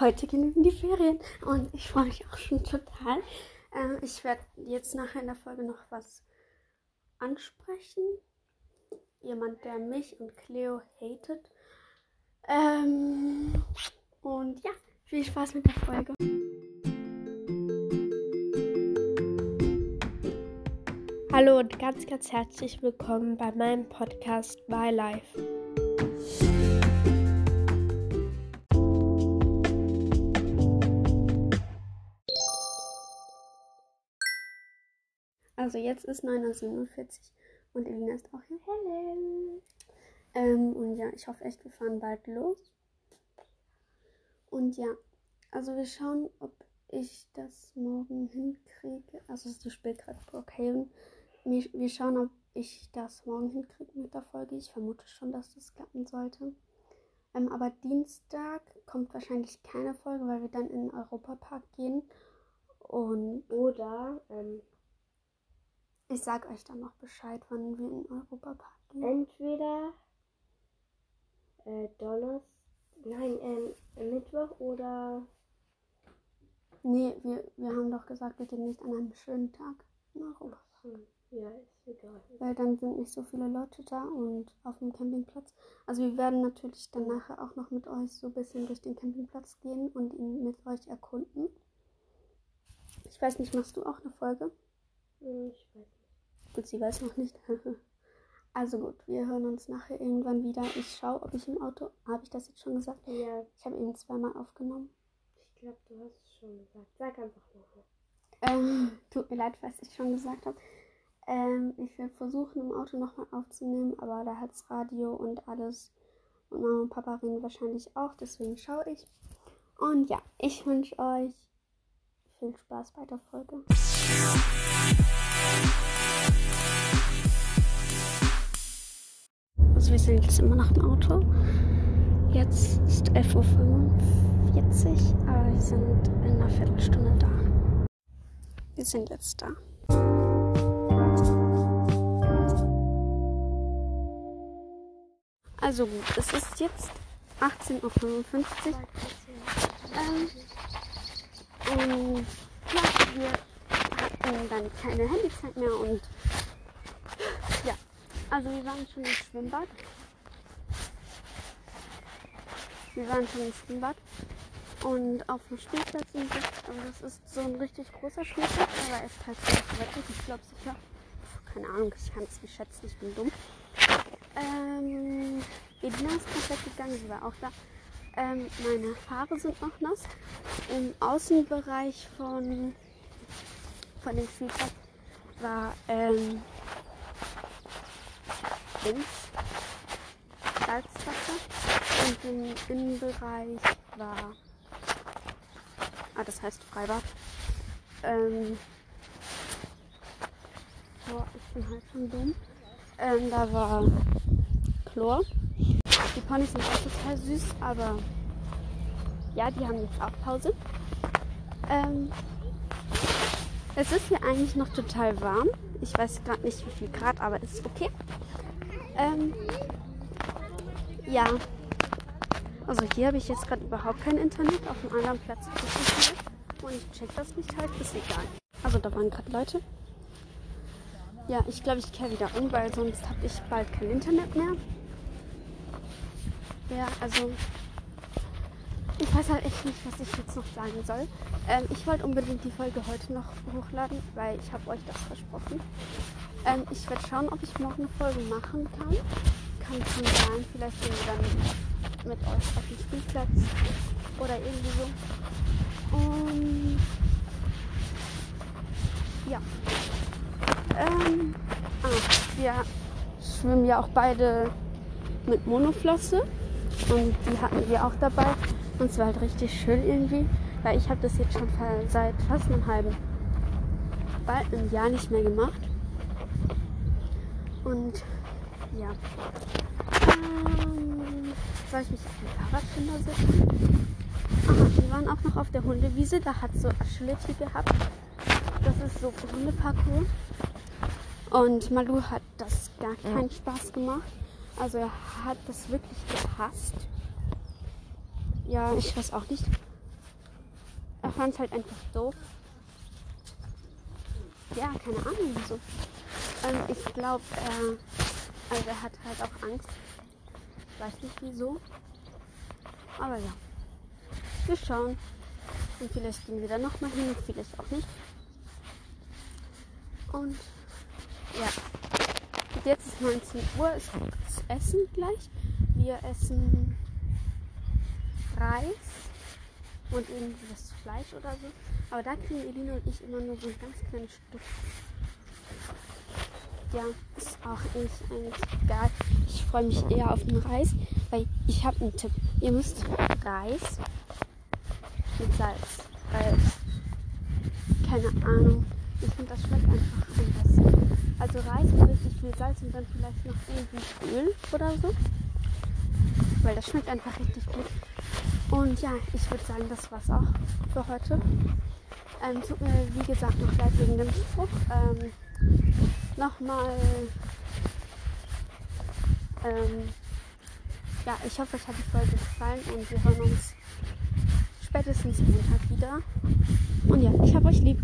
heute genügen die Ferien und ich freue mich auch schon total. Ähm, ich werde jetzt nachher in der Folge noch was ansprechen. Jemand, der mich und Cleo hatet. Ähm, und ja, viel Spaß mit der Folge. Hallo und ganz, ganz herzlich willkommen bei meinem Podcast My Life. Also jetzt ist 9.47 Uhr und Elina ist auch hier. Hello. Ähm, und ja, ich hoffe echt, wir fahren bald los. Und ja, also wir schauen, ob ich das morgen hinkriege. Also es ist zu spät gerade Brookhaven. Wir, wir schauen, ob ich das morgen hinkriege mit der Folge. Ich vermute schon, dass das klappen sollte. Ähm, aber Dienstag kommt wahrscheinlich keine Folge, weil wir dann in den Europapark gehen. Und Oder ähm, ich sag euch dann noch Bescheid, wann wir in den Europapark gehen. entweder äh, Donnerstag, nein, ähm, Mittwoch oder Nee, wir, wir haben doch gesagt, wir gehen nicht an einem schönen Tag in Europa. ja, ist egal. Weil dann sind nicht so viele Leute da und auf dem Campingplatz. Also wir werden natürlich dann nachher auch noch mit euch so ein bisschen durch den Campingplatz gehen und ihn mit euch erkunden. Ich weiß nicht, machst du auch eine Folge? Gut, sie weiß noch nicht. also gut, wir hören uns nachher irgendwann wieder. Ich schaue, ob ich im Auto. Habe ich das jetzt schon gesagt? Ja, Ich habe eben zweimal aufgenommen. ich glaube, du hast es schon gesagt. Sag einfach nochmal. Ähm, tut mir leid, falls ich schon gesagt habe. Ähm, ich werde versuchen, im Auto nochmal aufzunehmen, aber da hat das Radio und alles. Und Mama und Papa reden wahrscheinlich auch, deswegen schaue ich. Und ja, ich wünsche euch viel Spaß bei der Folge. Also wir sind jetzt immer noch im Auto. Jetzt ist 11.45 Uhr, aber wir sind in einer Viertelstunde da. Wir sind jetzt da. Also gut, es ist jetzt 18.55 Uhr. Ähm, und ja, wir hatten dann keine Handyzeit mehr und ja, also wir waren schon im Schwimmbad. Wir waren schon im Schwimmbad und auf dem Spielplatz und das, also das ist so ein richtig großer Spielplatz, aber er ist halt so wettig, ich glaube sicher. Keine Ahnung, ich kann es nicht schätzen, ich bin dumm. Ähm, Edina ist komplett gegangen, sie war auch da. Ähm, meine Haare sind noch nass. Im Außenbereich von, von dem Spielplatz war ähm, Dings, Salzwasser. Und im Innenbereich war, ah, das heißt Freibad. Ähm, boah, ich bin halt schon dumm. Ähm, da war Chlor. Die Ponys sind auch total süß, aber ja, die haben jetzt auch Pause. Ähm, es ist hier eigentlich noch total warm. Ich weiß gerade nicht, wie viel Grad, aber ist okay. Ähm, ja. Also hier habe ich jetzt gerade überhaupt kein Internet. Auf dem anderen Platz habe ich Internet. Und ich check das nicht halt, ist egal. Also da waren gerade Leute. Ja, ich glaube, ich kehre wieder um, weil sonst habe ich bald kein Internet mehr. Ja, also ich weiß halt echt nicht, was ich jetzt noch sagen soll. Ähm, ich wollte unbedingt die Folge heute noch hochladen, weil ich habe euch das versprochen. Ähm, ich werde schauen, ob ich morgen eine Folge machen kann. Kann schon sein, vielleicht gehen wir dann mit euch auf den Spielplatz oder irgendwie so. Und ja. Ähm, ah, wir schwimmen ja auch beide mit Monoflosse. Und die hatten wir auch dabei. Und es war halt richtig schön irgendwie. Weil ich habe das jetzt schon seit fast einem halben, bald einem Jahr nicht mehr gemacht. Und ja. Ähm, soll ich mich auf den Fahrradständer setzen? Ah, wir waren auch noch auf der Hundewiese. Da hat so Agility gehabt. Das ist so Hundeparcours. Und Malu hat das gar keinen Spaß gemacht. Also er hat das wirklich gehasst. Ja, ich weiß auch nicht. er fand es halt einfach doof. Ja, keine Ahnung wieso. Ähm, ich glaube, er, also er hat halt auch Angst. Weiß nicht wieso. Aber ja. Wir schauen. Und vielleicht gehen wir dann nochmal hin vielleicht auch nicht. Und ja. Jetzt ist 19 Uhr. Es gibt Essen gleich. Wir essen Reis und irgendwie das Fleisch oder so. Aber da kriegen Elina und ich immer nur so ein ganz kleines Stück. Ja, ist auch eigentlich, eigentlich egal. Ich freue mich eher auf den Reis, weil ich habe einen Tipp. Ihr müsst Reis mit Salz. Weil, keine Ahnung, ich finde das schmeckt einfach besten. Also Reis mit richtig viel Salz und dann vielleicht noch irgendwie Öl oder so. Weil das schmeckt einfach richtig gut. Und ja, ich würde sagen, das war's auch für heute. Ähm, tut mir wie gesagt noch leid wegen dem Spruch. Ähm, Nochmal. Ähm, ja, ich hoffe, euch hat die Folge gefallen und wir hören uns spätestens Montag wieder. Und ja, ich habe euch lieb.